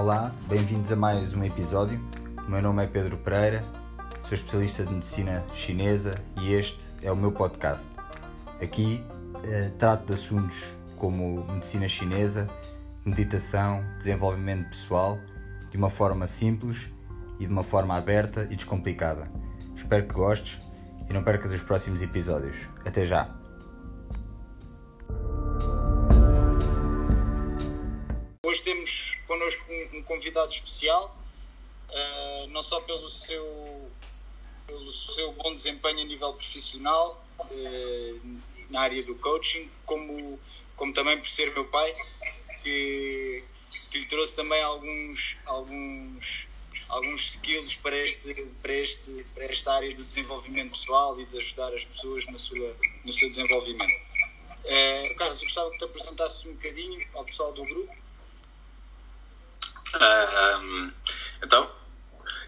Olá, bem-vindos a mais um episódio. O meu nome é Pedro Pereira, sou especialista de medicina chinesa e este é o meu podcast. Aqui eh, trato de assuntos como medicina chinesa, meditação, desenvolvimento pessoal, de uma forma simples e de uma forma aberta e descomplicada. Espero que gostes e não percas os próximos episódios. Até já! Um, um convidado especial, uh, não só pelo seu, pelo seu bom desempenho a nível profissional uh, na área do coaching, como, como também por ser meu pai, que, que lhe trouxe também alguns, alguns, alguns skills para, este, para, este, para esta área do desenvolvimento pessoal e de ajudar as pessoas na sua, no seu desenvolvimento. Uh, Carlos, gostava que te apresentasses um bocadinho ao pessoal do grupo. Uh, então,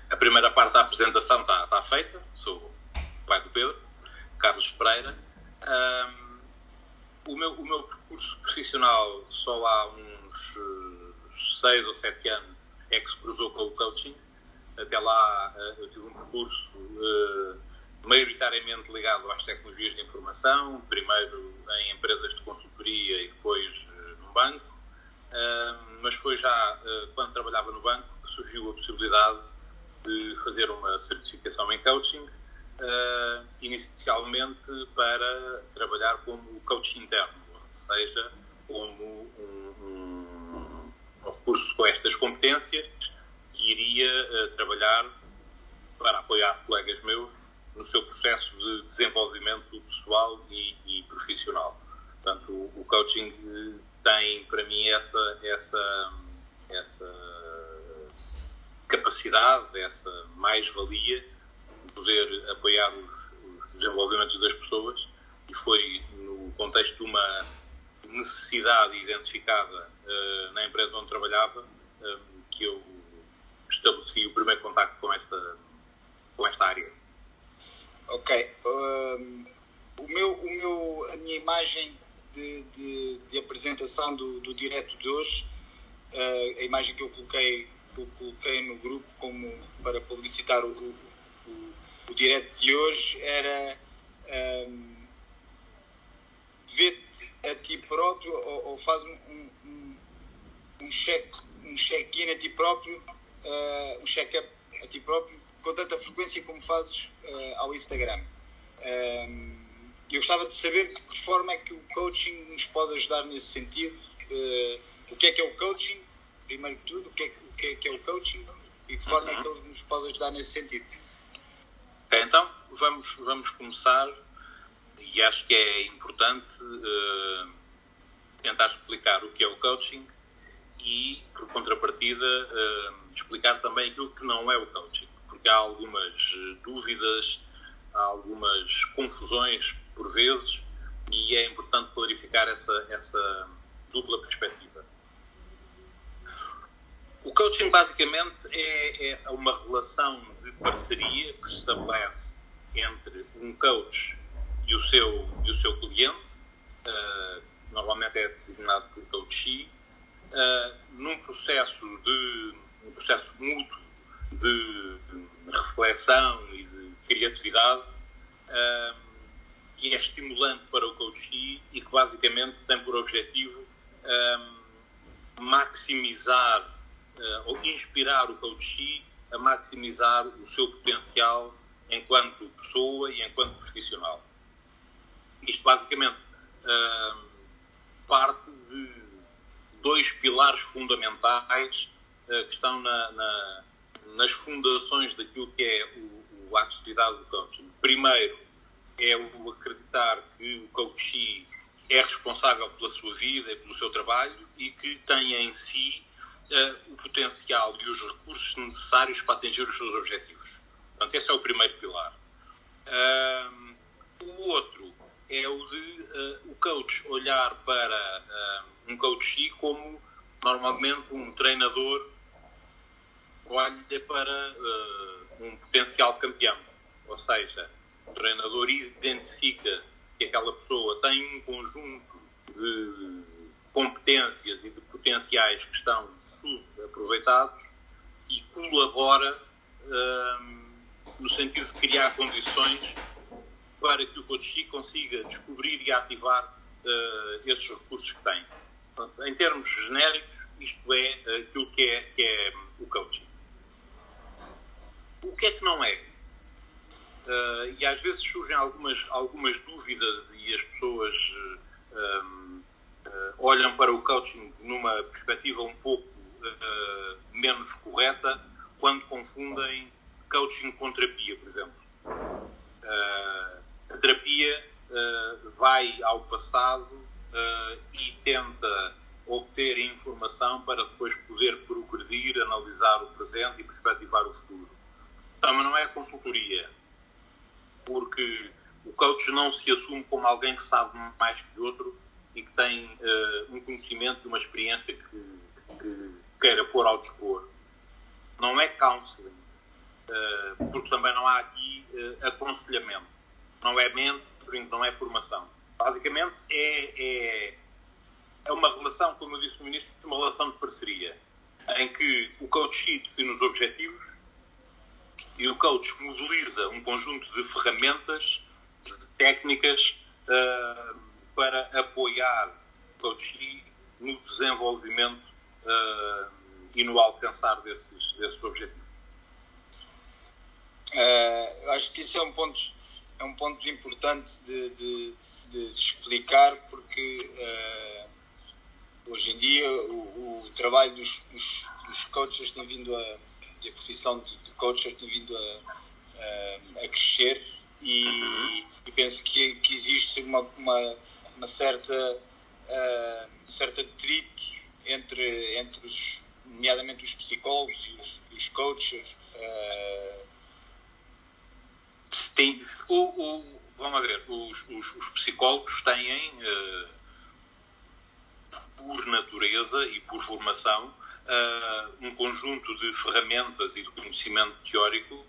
a primeira parte da apresentação está, está feita. Sou o pai do Pedro, Carlos Pereira. Uh, o, meu, o meu percurso profissional só há uns uh, seis ou sete anos é que se cruzou com o coaching. Até lá uh, eu tive um percurso uh, maioritariamente ligado às tecnologias de informação, primeiro em empresas de consultoria e depois num banco. Mas foi já quando trabalhava no banco que surgiu a possibilidade de fazer uma certificação em coaching, uh, inicialmente para trabalhar como coach interno, ou seja, como um, um, recurso com estas competências que iria uh, trabalhar para apoiar colegas meus no seu processo de desenvolvimento pessoal e, e profissional. Portanto, o, o, coaching tem para mim essa, essa, essa capacidade, essa mais-valia de poder apoiar os, os, desenvolvimentos das pessoas e foi no contexto de uma necessidade identificada uh, na empresa onde trabalhava uh, que eu estabeleci o primeiro contacto com esta, com esta área. Ok. Um, o meu, o meu, a minha imagem de, de, de apresentação do, do direto de hoje, uh, a imagem que eu coloquei, que eu coloquei no grupo como para publicitar o, o, o, o direto de hoje era um, vê-te a ti próprio ou, ou faz um, um, um check um check-in a ti próprio, uh, um check-up a ti próprio com tanta frequência como fazes uh, ao Instagram. Um, eu gostava de saber de que forma é que o coaching nos pode ajudar nesse sentido. Uh, o que é que é o coaching, primeiro de tudo, o que é, o que, é, que é o coaching e de que forma uhum. é que ele nos pode ajudar nesse sentido. Então, vamos, vamos começar e acho que é importante uh, tentar explicar o que é o coaching e, por contrapartida, uh, explicar também aquilo que não é o coaching, porque há algumas dúvidas, há algumas confusões por vezes e é importante clarificar essa, essa dupla perspectiva. O coaching basicamente é, é, uma relação de parceria que se estabelece entre um coach e o seu, e o seu cliente, uh, normalmente é designado por coachee, uh, num processo de um processo mútuo de, de reflexão e de criatividade uh, que é estimulante para o coachee e que basicamente tem por objetivo maximizar uh, ou inspirar o coachee a maximizar o seu potencial enquanto pessoa e enquanto profissional. Isto basicamente uh, parte de dois pilares fundamentais uh, que estão na, na, nas fundações daquilo que é o, o, a atividade do coaching. Primeiro é o acreditar que o coachee é responsável pela sua vida e pelo seu trabalho e que tem em si uh, o potencial e os recursos necessários para atingir os seus objetivos. Portanto, esse é o primeiro pilar. Uh, o outro é o de uh, o coach olhar para um coach como normalmente um treinador olha para um potencial campeão. Ou seja, o treinador identifica que aquela pessoa tem um conjunto de competências e de potenciais que estão aproveitados e colabora um, no sentido de criar condições para que o coach consiga descobrir e ativar uh, esses recursos que tem. Portanto, em termos genéricos, isto é aquilo que é, que é o coaching. O que é que não é? Uh, e às vezes surgem algumas, algumas dúvidas e as pessoas uh, uh, olham para o coaching numa perspectiva um pouco menos correta quando confundem coaching com terapia, por exemplo. a terapia vai ao passado e tenta obter informação para depois poder progredir, analisar o presente e perspectivar o futuro. Então, mas não é consultoria, porque o coach não se assume como alguém que sabe mais que o outro e que tem uh, um conhecimento e uma experiência que, que, queira pôr ao dispor. Não é counseling, uh, porque também não há aqui uh, aconselhamento. Não é mentoring, não é formação. Basicamente é, é é uma relação, como eu disse no início, uma relação de parceria, em que o coach define os objetivos e o coach modeliza um conjunto de ferramentas, de técnicas uh, para apoiar o coach no desenvolvimento uh, e no alcançar desses, desses objetivos. Uh, acho que isso é um ponto, é um ponto importante de, de, de explicar, porque hoje em dia o, o trabalho dos, dos, dos, coaches tem vindo a, a profissão de coacher tem vindo a, a, a crescer e, e, penso que, que existe uma, uma, uma certa, uh, certa detrito entre, entre os, nomeadamente os psicólogos e os, os coaches. Uh... Sim, o, o, vamos ver, os, os, os psicólogos têm uh por natureza e por formação, uh, um conjunto de ferramentas e de conhecimento teórico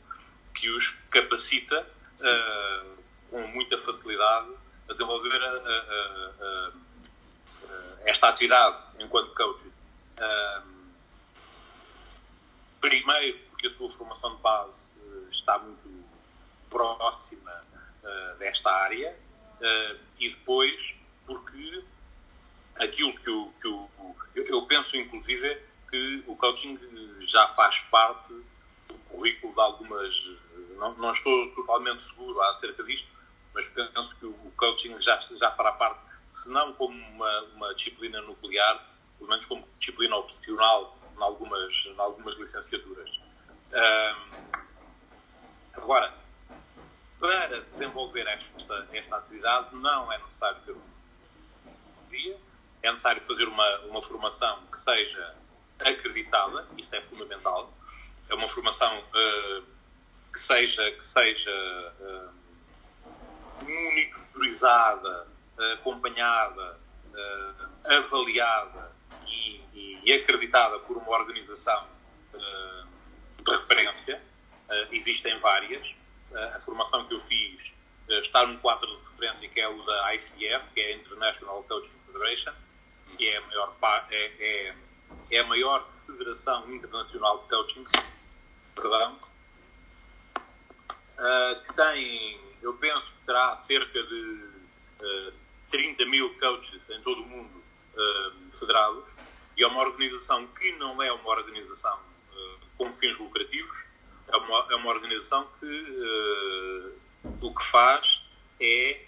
que os capacita uh, com muita facilidade a desenvolver a, esta atividade enquanto coach. primeiro, porque a sua formação de base está muito próxima desta área, e depois porque aquilo que o, que o eu, eu, penso inclusive que o coaching já faz parte do currículo de algumas não, não estou totalmente seguro acerca disto mas penso que o coaching já, já fará parte se não como uma, uma disciplina nuclear pelo menos como disciplina opcional em algumas, em algumas licenciaturas. Um, agora para desenvolver esta, esta atividade não é necessário ter um dia é necessário fazer uma, uma formação que seja acreditada, isso é fundamental. É uma formação uh, que seja, que seja uh, monitorizada, acompanhada, uh, avaliada e, e, acreditada por uma organização de referência. existem várias. a formação que eu fiz está num quadro de referência que é o da ICF, que é a International Coaching Federation que é a maior, é, é, é a maior federação internacional de coaching, perdão, uh, que tem, eu penso que terá cerca de uh, ah, 30 mil coaches em todo o mundo uh, federados, e é uma organização que não é uma organização com fins lucrativos, é uma, é uma organização que o que faz é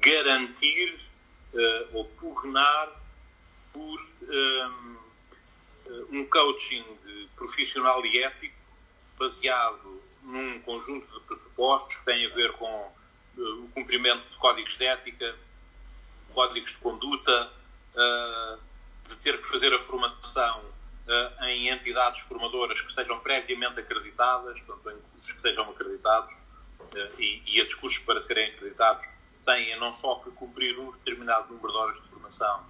garantir uh, ou pugnar por um, eh, um coaching profissional e ético baseado num conjunto de pressupostos que têm a ver com uh, o cumprimento de códigos de ética, códigos de conduta, uh, de ter que fazer a formação uh, em entidades formadoras que sejam previamente acreditadas, portanto, em cursos que sejam acreditados, e, e esses cursos, para serem acreditados, têm não só que cumprir um determinado número de horas de formação,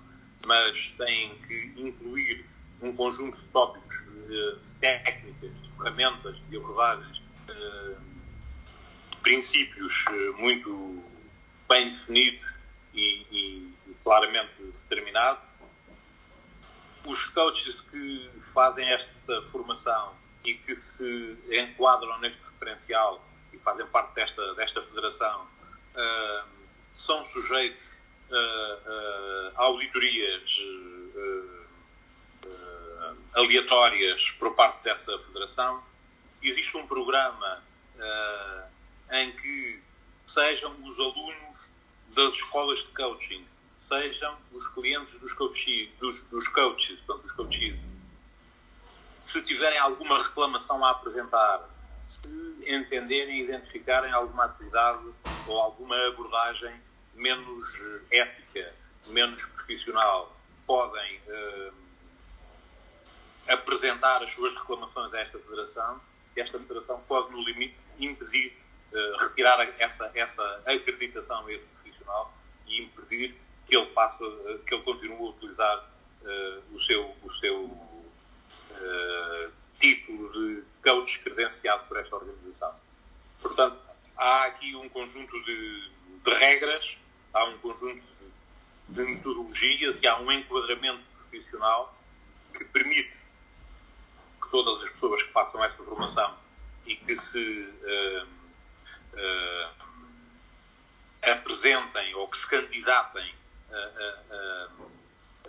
mas têm que incluir um conjunto de tópicos, de técnicas, de ferramentas, de abordagens, de princípios eh, muito bem definidos e, e, e claramente determinados. os coaches que fazem esta formação e que se enquadram neste referencial e fazem parte desta, desta federação uh, são sujeitos uh, auditorias aleatórias por parte dessa federação. Existe um programa em que sejam os alunos das escolas de coaching, sejam os clientes dos coaches, dos, dos coaches, portanto, dos coaches, se tiverem alguma reclamação a apresentar, se entenderem identificarem alguma atividade ou alguma abordagem menos ética, menos profissional, podem uh, apresentar as suas reclamações a esta federação esta federação pode, no limite, impedir, uh, retirar essa, essa acreditação a esse profissional e impedir que ele passe, que ele continue a utilizar o seu, o seu título de coach credenciado por esta organização. Portanto, há aqui um conjunto de, de regras, há um conjunto de, metodologias e há um enquadramento profissional que permite que todas as pessoas que façam esta formação e que se uh, uh, apresentem ou que se candidatem a, a,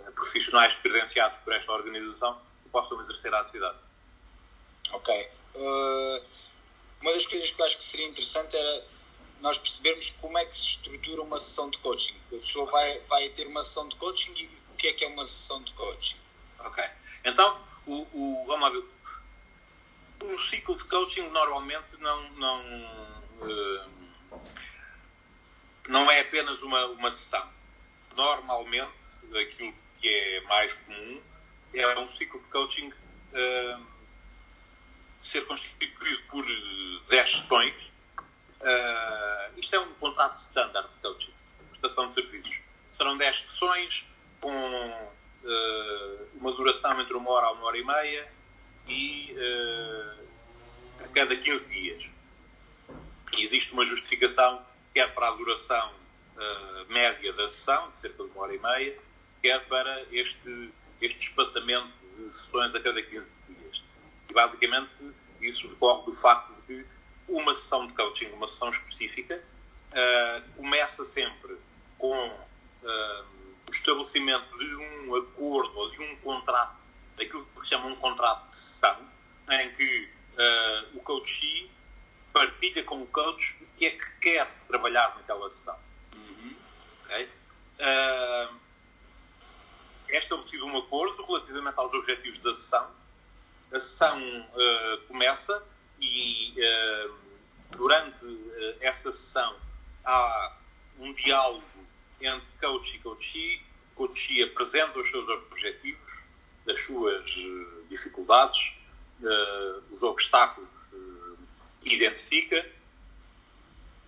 a profissionais credenciados por esta organização possam exercer a atividade. Ok. Uh, uma das coisas que eu acho que seria interessante era nós percebermos como é que se estrutura uma sessão de coaching. A pessoa vai, vai ter uma sessão de coaching e o que é que é uma sessão de coaching? Ok. Então, o, o, vamos lá ver. Um ciclo de coaching normalmente não, não, uh, não é apenas uma, uma sessão. Normalmente, aquilo que é mais comum é um ciclo de coaching uh, ser constituído por 10 sessões. Uh, isto é um contrato standard de coaching, prestação de serviços. Serão 10 sessões com uh, uma duração entre uma hora a uma hora e meia e a cada 15 dias. E existe uma justificação, quer para a duração média da sessão, de cerca de uma hora e meia, quer para este este espaçamento de sessões a cada 15 dias. E basicamente isso decorre do facto de que uma sessão de coaching, uma sessão específica, uh, começa sempre com uh, o estabelecimento de um acordo ou de um contrato, aquilo que se chama um contrato de sessão, em que uh, o coachee partilha com o coach o que é que quer trabalhar naquela sessão. Uh, é estabelecido um acordo relativamente aos objetivos da sessão. A sessão uh, começa e uh, durante uh, esta sessão há um diálogo entre coach e coachee. Coachee apresenta os seus objetivos, as suas dificuldades, os obstáculos que identifica.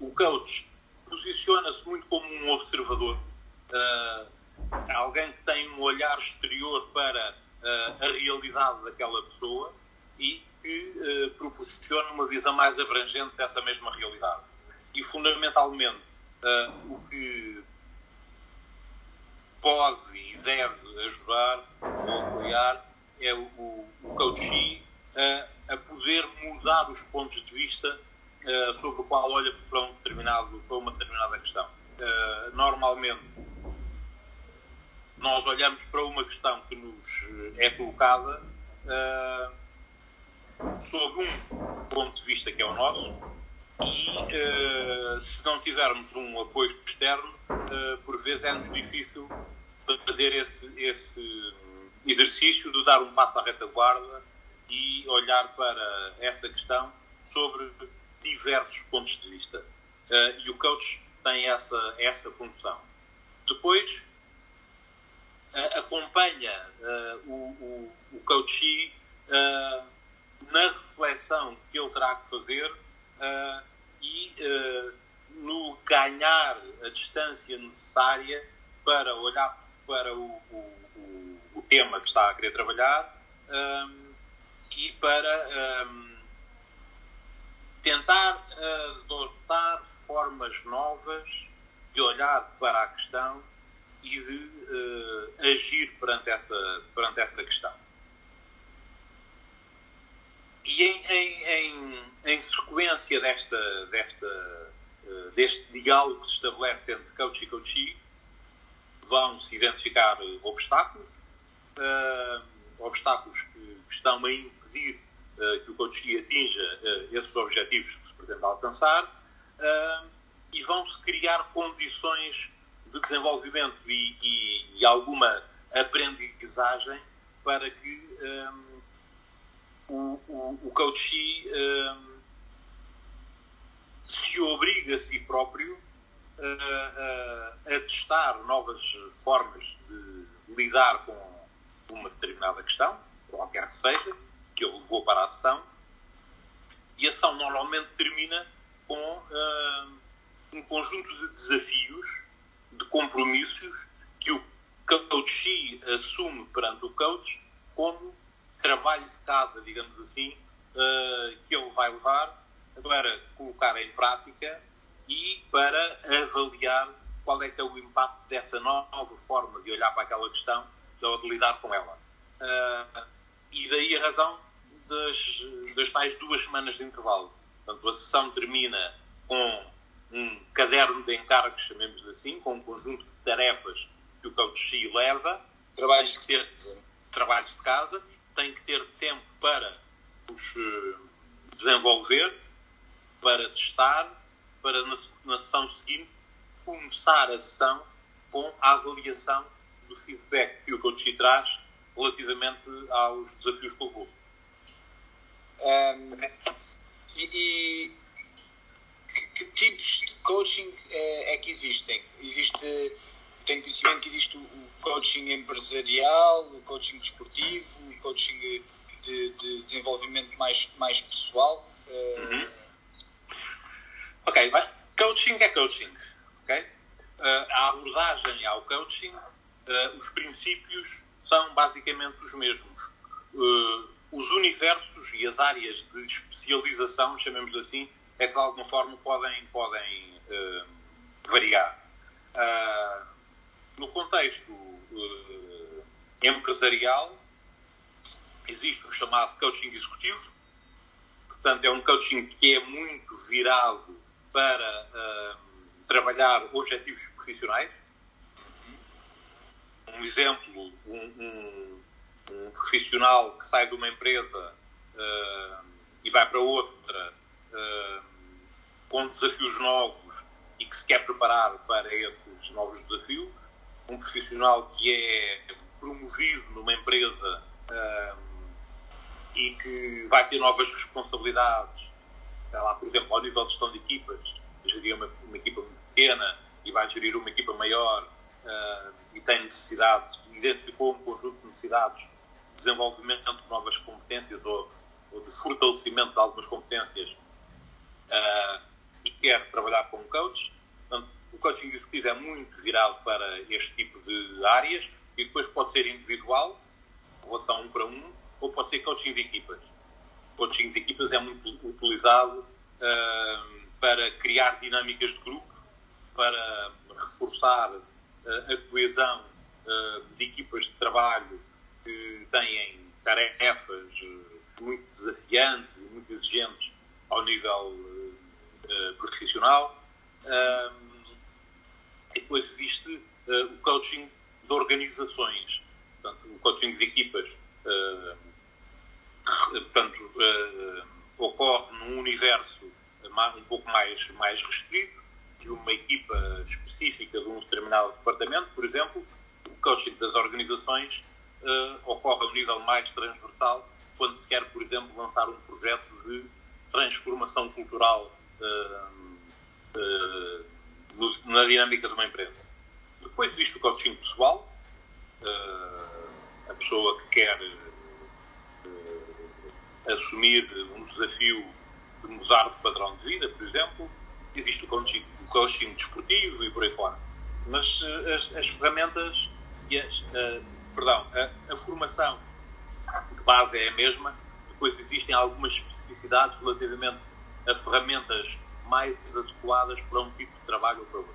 O coach posiciona-se muito como um observador alguém que tem um olhar exterior para uh, a realidade daquela pessoa e que uh, proporciona uma visão mais abrangente dessa mesma realidade. E, fundamentalmente, uh, o que pode e deve ajudar ou apoiar é o, o coachee a poder mudar os pontos de vista sobre o qual olha para, um determinado, para uma determinada questão. normalmente, nós olhamos para uma questão que nos é colocada sob um ponto de vista que é o nosso e uh, se não tivermos um apoio externo, uh, por vezes é-nos difícil fazer esse, esse exercício de dar um passo à retaguarda e olhar para essa questão sobre diversos pontos de vista. e o coach tem essa, essa função. Depois, uh, acompanha uh, o, o, o coachee uh, na reflexão que ele terá que fazer e no ganhar a distância necessária para olhar para o, o, o tema que está a querer trabalhar um, e para um, tentar adotar formas novas de olhar para a questão e de uh, agir perante essa, perante essa questão. Em, em, em, em sequência desta, desta, uh, deste diálogo que se estabelece entre coach e coachee, vão-se identificar obstáculos, uh, obstáculos que, que, estão a impedir uh, que o coachee atinja esses objetivos que se pretende alcançar, e vão-se criar condições de desenvolvimento e, e, e alguma aprendizagem para que o, o, o um, se obrigue a si próprio a, a, a, testar novas formas de lidar com uma determinada questão, qualquer que seja, que ele levou para a ação, e a ação normalmente termina com uh, um conjunto de desafios, de compromissos que o coachee assume perante o coach como trabalho de casa, digamos assim, uh, que ele vai levar para colocar em prática e para avaliar qual é que é o impacto dessa nova forma de olhar para aquela questão, de lidar com ela. Uh, e daí a razão das, das tais duas semanas de intervalo. Portanto, a sessão termina com um caderno de encargos, chamemos assim, com um conjunto de tarefas que o coach leva. Trabalhos de trabalhos de casa, tem que ter tempo para os uh, desenvolver, para testar, para na, na sessão seguinte começar a sessão com a avaliação do feedback que o coach traz relativamente aos desafios que levou. Um, e, e que tipos de coaching é, é que existem? Existe, tenho conhecimento que existe o coaching empresarial, o coaching desportivo, o coaching de, de desenvolvimento mais, mais pessoal. Eh, uhum. Ok, mas coaching é coaching. Okay? Uh, a abordagem ao coaching, uh, os princípios são basicamente os mesmos. Uh, os universos e as áreas de especialização, chamemos assim, é que de alguma forma podem, podem variar. Uh, no contexto uh, empresarial, existe o chamado coaching executivo, portanto, é um coaching que é muito virado para trabalhar objetivos profissionais. Um exemplo, um, um, um profissional que sai de uma empresa e vai para outra com desafios novos e que se quer preparar para esses novos desafios. Um profissional que é promovido numa empresa um, e que vai ter novas responsabilidades, lá, por exemplo, ao nível de gestão de equipas, gerir uma, uma equipa pequena e vai gerir uma equipa maior uh, e tem necessidade, identificou um conjunto de necessidades de desenvolvimento de novas competências ou, ou de fortalecimento de algumas competências uh, e quer trabalhar como coach. O coaching executivo é muito virado para este tipo de áreas e depois pode ser individual, relação um para um, ou pode ser coaching de equipas. Coaching de equipas é muito utilizado uh, para criar dinâmicas de grupo, para reforçar uh, a coesão uh, de equipas de trabalho que têm tarefas muito desafiantes e muito exigentes ao nível profissional. E depois existe eh, o coaching de organizações, portanto, o coaching de equipas. Eh, portanto, ocorre num universo um pouco mais, mais restrito, de uma equipa específica de um determinado departamento, por exemplo, o coaching das organizações uh, ocorre a um nível mais transversal, quando se quer, por exemplo, lançar um projeto de transformação cultural uh, na dinâmica de uma empresa. Depois existe o coaching pessoal, uh, a pessoa que quer assumir um desafio de mudar de padrão de vida, por exemplo, existe o coaching, o coaching desportivo e por aí fora. Mas as, as ferramentas e as, perdão, a, a formação de base é a mesma, depois existem algumas especificidades relativamente a ferramentas mais adequadas para um tipo de trabalho ou para outro.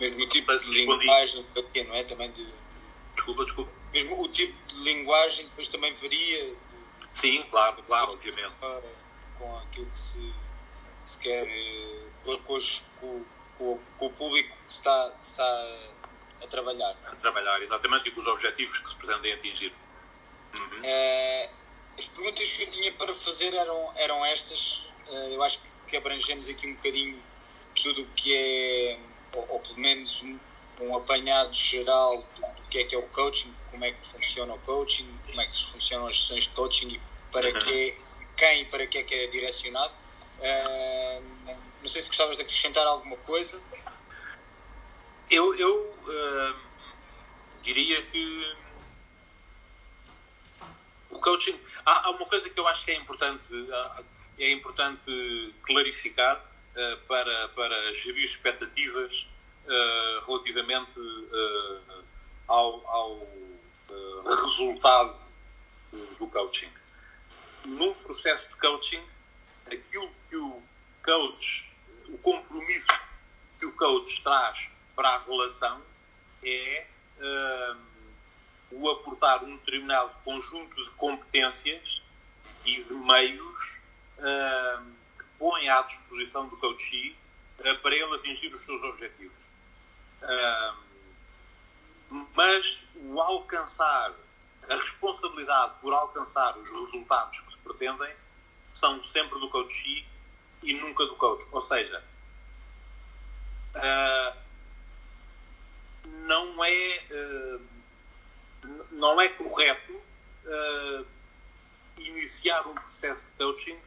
Mesmo o tipo de linguagem, não é? Também de... Desculpa, desculpa. Mesmo o tipo de linguagem depois também varia. Sim, claro, claro, obviamente. Com aquilo que se, se quer, eh, com, com, com, com o público que está, está a trabalhar. A trabalhar, exatamente, e com os objetivos que se pretendem atingir. Uhum. Uh, as perguntas que eu tinha para fazer eram, eram estas. Uh, eu acho que abrangemos aqui um bocadinho tudo o que é, ou, ou pelo menos um, um apanhado geral do, do, que é que é o coaching, como é que funciona o coaching, como é que funcionam as sessões de coaching e para uhum. que, quem e para que é que é direcionado. Uh, não sei se gostavas de acrescentar alguma coisa. Eu, eu uh, diria que o coaching. Há, há, uma coisa que eu acho que é importante, é importante clarificar uh, para, para gerir expectativas uh, relativamente ao, ao resultado do coaching. Num processo de coaching, aquilo que o coach, o compromisso que o coach traz para a relação é uh, o aportar um determinado conjunto de competências e de meios uh, que põe à disposição do coachee uh, para ele atingir os seus objetivos. mas o alcançar, a responsabilidade por alcançar os resultados que se pretendem são sempre do coachee e nunca do coach. Ou seja, uh, não é uh, não é correto uh, iniciar um processo de coaching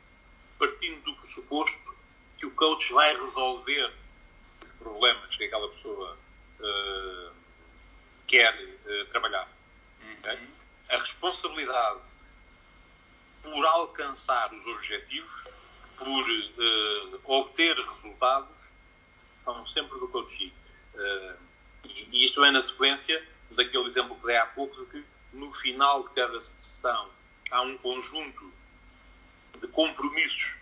partindo do pressuposto que o coach vai resolver os problemas que aquela pessoa uh, quer uh, trabalhar. Uhum. A responsabilidade por alcançar os objetivos, por obter resultados, são sempre do coaching. E, e isto é na sequência daquele exemplo que dei há pouco, de que no final de cada sessão há um conjunto de compromissos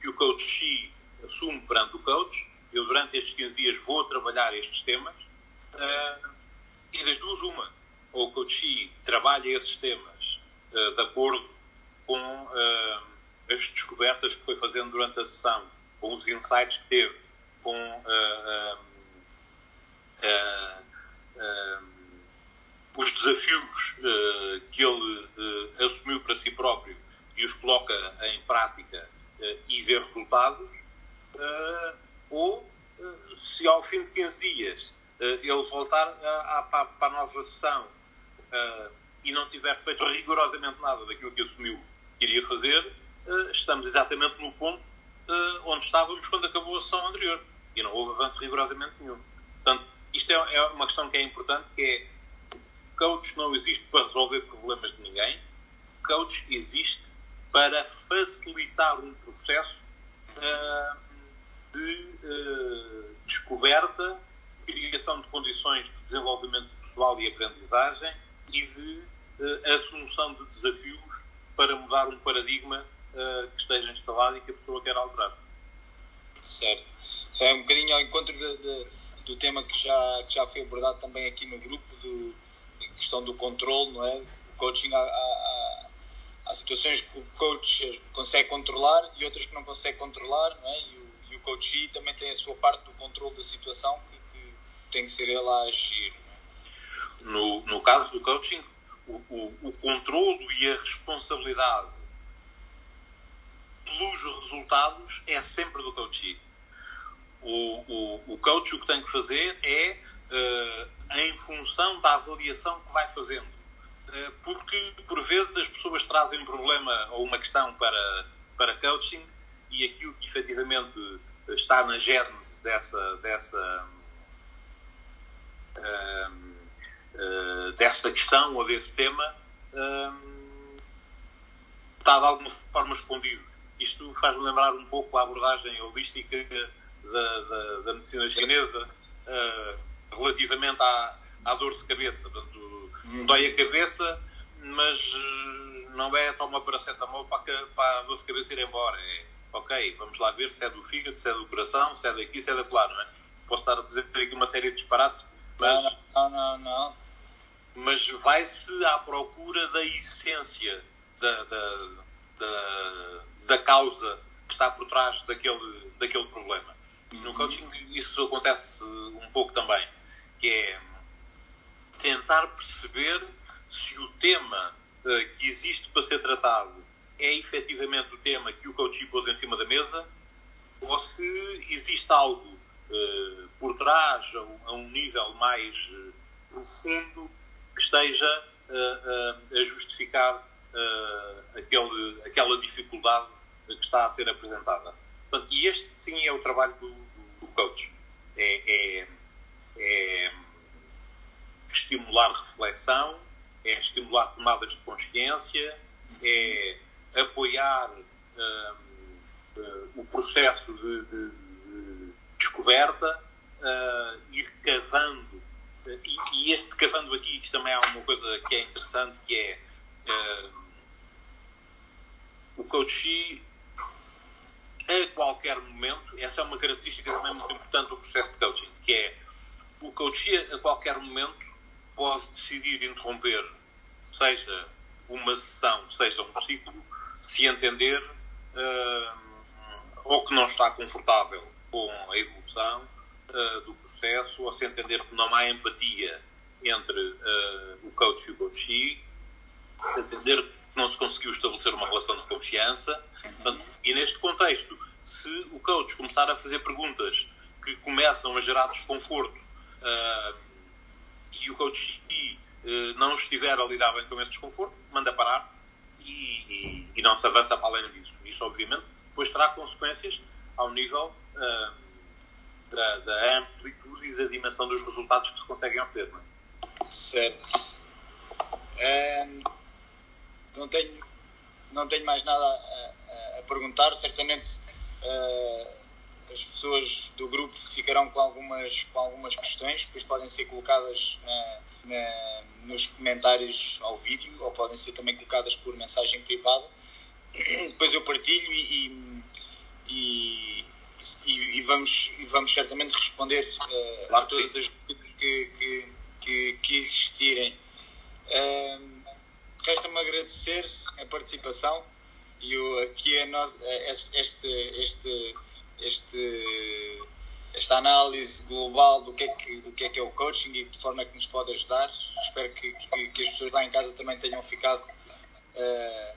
que o coach Xi assume perante o coach. Eu, durante estes 15 dias, vou trabalhar estes temas. Uh, e das duas, uma. Ou o coach Xi trabalha esses temas uh, de acordo com uh, as descobertas que foi fazendo durante a sessão, com os insights que teve, com os desafios que ele assumiu para si próprio os coloca em prática uh, e vê resultados, ou se ao fim de 15 dias ele voltar para a nova sessão e não tiver feito rigorosamente nada daquilo que assumiu que iria fazer, estamos exatamente no ponto onde estávamos quando acabou a sessão anterior e não houve avanço rigorosamente nenhum. Portanto, isto é, é uma questão que é importante, que é coach não existe para resolver problemas de ninguém. Coach existe para facilitar um processo uh, de uh, descoberta, criação de condições de desenvolvimento pessoal e aprendizagem e de uh, assunção de desafios para mudar um paradigma que esteja instalado e que a pessoa quer alterar. Certo. Isso é um bocadinho ao encontro de, de, do tema que já, que já foi abordado também aqui no grupo do, questão do controle, não é? O coaching há, há, há, situações que o coach consegue controlar e outras que não consegue controlar, não é? E o, e o coach também tem a sua parte do controle da situação que, que tem que ser ele a agir. É? No, no caso do coaching, o, o, o controlo e a responsabilidade pelos resultados é sempre do coach. O, o, o coach o que tem que fazer é uh, em função da avaliação que vai fazendo. Uh, porque, por vezes, as pessoas trazem um problema ou uma questão para, para coaching e aquilo que efetivamente está na gênese dessa, dessa, uh, dessa questão ou desse tema está de alguma forma escondido. Isto faz-me lembrar um pouco a abordagem holística da, da, da medicina chinesa. Uh, relativamente à, à dor de cabeça. Portanto, hum. dói a cabeça, mas eh, não é toma paracetamol para, para a dor de cabeça ir embora. É, ok, vamos lá ver se é do fígado, se é do coração, se é daqui, se é da não é? Posso estar a dizer aqui uma série de disparates, mas... Não, não, não. Mas mas vai-se à procura da essência da, da, da, da, causa que está por trás daquele, daquele problema. No coaching isso acontece um pouco também, que é tentar perceber se o tema uh, que existe para ser tratado é efetivamente o tema que o coach pôs em cima da mesa ou se existe algo uh, por trás, a, a, um nível mais uh, profundo, que esteja a justificar aquele, aquela dificuldade que está a ser apresentada. Portanto, e este sim é o trabalho do, do, coach. É, é estimular reflexão, é estimular tomadas de consciência, é apoiar uh, uh, o processo de, de, de descoberta, uh, ir cavando. E, e, este cavando aqui também há uma coisa que é interessante, que é o coaching a qualquer momento, essa é uma característica também muito importante do processo de coaching, que é o coaching a qualquer momento pode decidir interromper, seja uma sessão, seja um ciclo, se entender uh, ou que não está confortável com a evolução uh, do processo, ou se entender que não há empatia entre uh, o coach e o coachee, entender que não se conseguiu estabelecer uma relação de confiança. Portanto, e neste contexto, se o coach começar a fazer perguntas que começam a gerar desconforto e o coachee não estiver a lidar bem com esse desconforto, manda parar e, e, não se avança para além disso. Isso, obviamente, depois terá consequências ao nível uh, da, da, amplitude e da dimensão dos resultados que se conseguem obter. Não é? Certo. Um, não, tenho, não tenho mais nada a, a perguntar. Certamente uh, as pessoas do grupo ficarão com algumas, com algumas questões que depois podem ser colocadas na, na nos comentários ao vídeo ou podem ser também colocadas por mensagem privada. Depois eu partilho e, e, e, e vamos, vamos certamente responder uh, a todas as dúvidas que, que, que, que existirem. Uh, Resta-me agradecer a participação e o, aqui a nós, este, este, este, esta análise global do que, é que, do que é que é o coaching e de que forma é que nos pode ajudar espero que, que, que, as pessoas lá em casa também tenham ficado uh,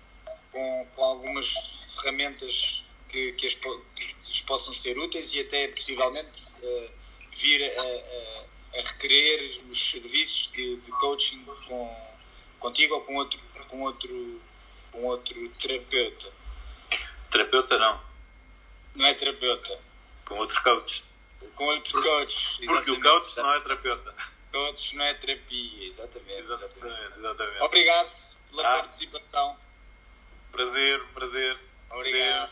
com, com, algumas ferramentas que, que, as, que lhes possam ser úteis e até possivelmente uh, vir a, a, a, requerer os serviços de, de, coaching com, contigo ou com outro, com outro, com outro terapeuta. Terapeuta não. Não é terapeuta. Com outro coach. Com outro coach. Porque o coach não é terapeuta todos não é terapia, exatamente. Exatamente, exatamente. Obrigado pela ah. participação. Prazer, prazer. Obrigado.